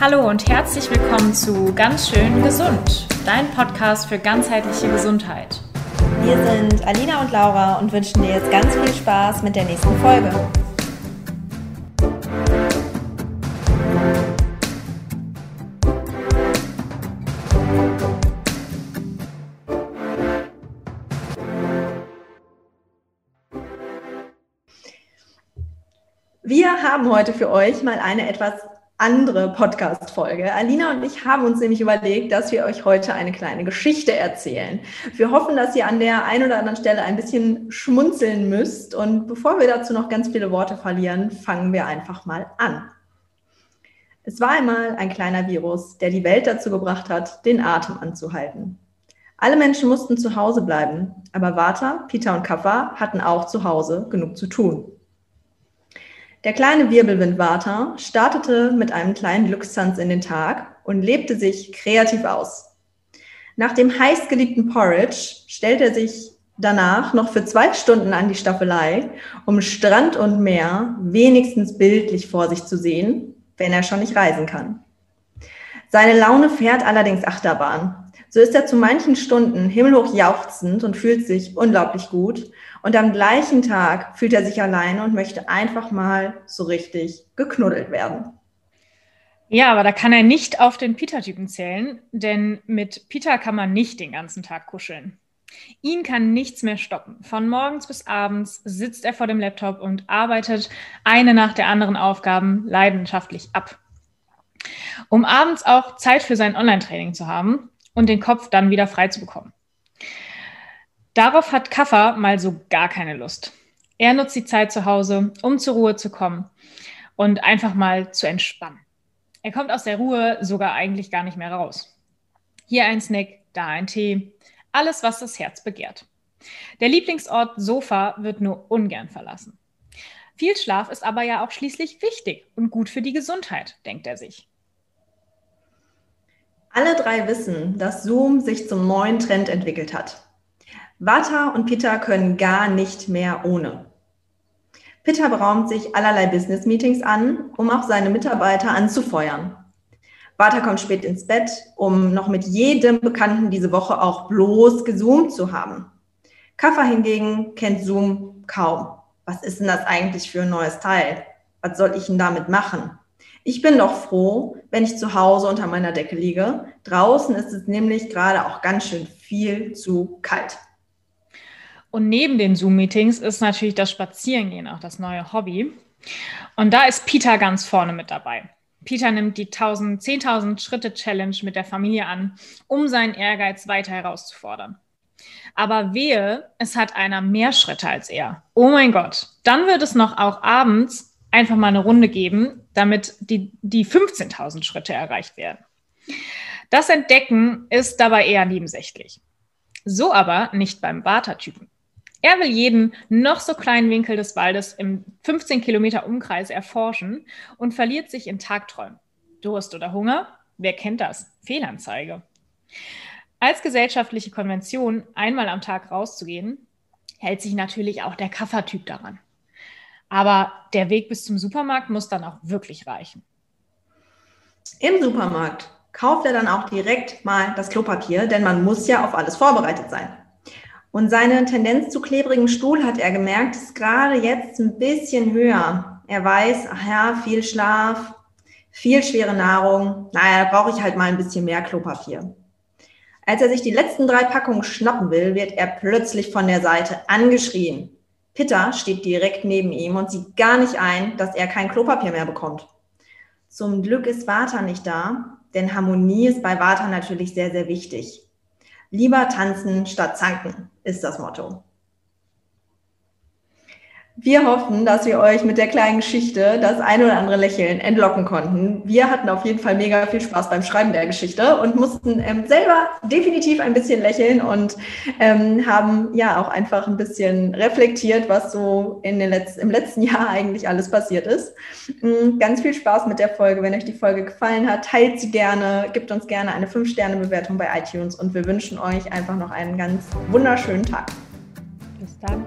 Hallo und herzlich willkommen zu Ganz schön gesund, dein Podcast für ganzheitliche Gesundheit. Wir sind Alina und Laura und wünschen dir jetzt ganz viel Spaß mit der nächsten Folge. Wir haben heute für euch mal eine etwas andere Podcast-Folge. Alina und ich haben uns nämlich überlegt, dass wir euch heute eine kleine Geschichte erzählen. Wir hoffen, dass ihr an der einen oder anderen Stelle ein bisschen schmunzeln müsst. Und bevor wir dazu noch ganz viele Worte verlieren, fangen wir einfach mal an. Es war einmal ein kleiner Virus, der die Welt dazu gebracht hat, den Atem anzuhalten. Alle Menschen mussten zu Hause bleiben, aber Vata, Peter und Kappa hatten auch zu Hause genug zu tun. Der kleine Wirbelwindwater startete mit einem kleinen Glückstanz in den Tag und lebte sich kreativ aus. Nach dem heißgeliebten Porridge stellte er sich danach noch für zwei Stunden an die Staffelei, um Strand und Meer wenigstens bildlich vor sich zu sehen, wenn er schon nicht reisen kann. Seine Laune fährt allerdings Achterbahn. So ist er zu manchen Stunden himmelhoch jauchzend und fühlt sich unglaublich gut. Und am gleichen Tag fühlt er sich alleine und möchte einfach mal so richtig geknuddelt werden. Ja, aber da kann er nicht auf den Peter-Typen zählen, denn mit Peter kann man nicht den ganzen Tag kuscheln. Ihn kann nichts mehr stoppen. Von morgens bis abends sitzt er vor dem Laptop und arbeitet eine nach der anderen Aufgaben leidenschaftlich ab. Um abends auch Zeit für sein Online-Training zu haben, und den Kopf dann wieder frei zu bekommen. Darauf hat Kaffer mal so gar keine Lust. Er nutzt die Zeit zu Hause, um zur Ruhe zu kommen und einfach mal zu entspannen. Er kommt aus der Ruhe sogar eigentlich gar nicht mehr raus. Hier ein Snack, da ein Tee, alles, was das Herz begehrt. Der Lieblingsort Sofa wird nur ungern verlassen. Viel Schlaf ist aber ja auch schließlich wichtig und gut für die Gesundheit, denkt er sich. Alle drei wissen, dass Zoom sich zum neuen Trend entwickelt hat. Vata und Peter können gar nicht mehr ohne. Peter beraumt sich allerlei Business-Meetings an, um auch seine Mitarbeiter anzufeuern. Vata kommt spät ins Bett, um noch mit jedem Bekannten diese Woche auch bloß gezoomt zu haben. Kaffer hingegen kennt Zoom kaum. Was ist denn das eigentlich für ein neues Teil? Was soll ich denn damit machen? Ich bin doch froh, wenn ich zu Hause unter meiner Decke liege. Draußen ist es nämlich gerade auch ganz schön viel zu kalt. Und neben den Zoom-Meetings ist natürlich das Spazierengehen auch das neue Hobby. Und da ist Peter ganz vorne mit dabei. Peter nimmt die 10.000 Schritte Challenge mit der Familie an, um seinen Ehrgeiz weiter herauszufordern. Aber wehe, es hat einer mehr Schritte als er. Oh mein Gott. Dann wird es noch auch abends einfach mal eine Runde geben, damit die, die 15.000 Schritte erreicht werden. Das Entdecken ist dabei eher nebensächlich. So aber nicht beim Vata-Typen. Er will jeden noch so kleinen Winkel des Waldes im 15 Kilometer Umkreis erforschen und verliert sich in Tagträumen. Durst oder Hunger? Wer kennt das? Fehlanzeige. Als gesellschaftliche Konvention, einmal am Tag rauszugehen, hält sich natürlich auch der Kaffertyp daran. Aber der Weg bis zum Supermarkt muss dann auch wirklich reichen. Im Supermarkt kauft er dann auch direkt mal das Klopapier, denn man muss ja auf alles vorbereitet sein. Und seine Tendenz zu klebrigem Stuhl hat er gemerkt, ist gerade jetzt ein bisschen höher. Er weiß, ach ja, viel Schlaf, viel schwere Nahrung. Naja, da brauche ich halt mal ein bisschen mehr Klopapier. Als er sich die letzten drei Packungen schnappen will, wird er plötzlich von der Seite angeschrien. Pitta steht direkt neben ihm und sieht gar nicht ein, dass er kein Klopapier mehr bekommt. Zum Glück ist Vata nicht da, denn Harmonie ist bei Vata natürlich sehr, sehr wichtig. Lieber tanzen statt zanken ist das Motto. Wir hoffen, dass wir euch mit der kleinen Geschichte das ein oder andere Lächeln entlocken konnten. Wir hatten auf jeden Fall mega viel Spaß beim Schreiben der Geschichte und mussten ähm, selber definitiv ein bisschen lächeln und ähm, haben ja auch einfach ein bisschen reflektiert, was so in den Letz im letzten Jahr eigentlich alles passiert ist. Mhm, ganz viel Spaß mit der Folge. Wenn euch die Folge gefallen hat, teilt sie gerne, gibt uns gerne eine 5-Sterne-Bewertung bei iTunes und wir wünschen euch einfach noch einen ganz wunderschönen Tag. Bis dann.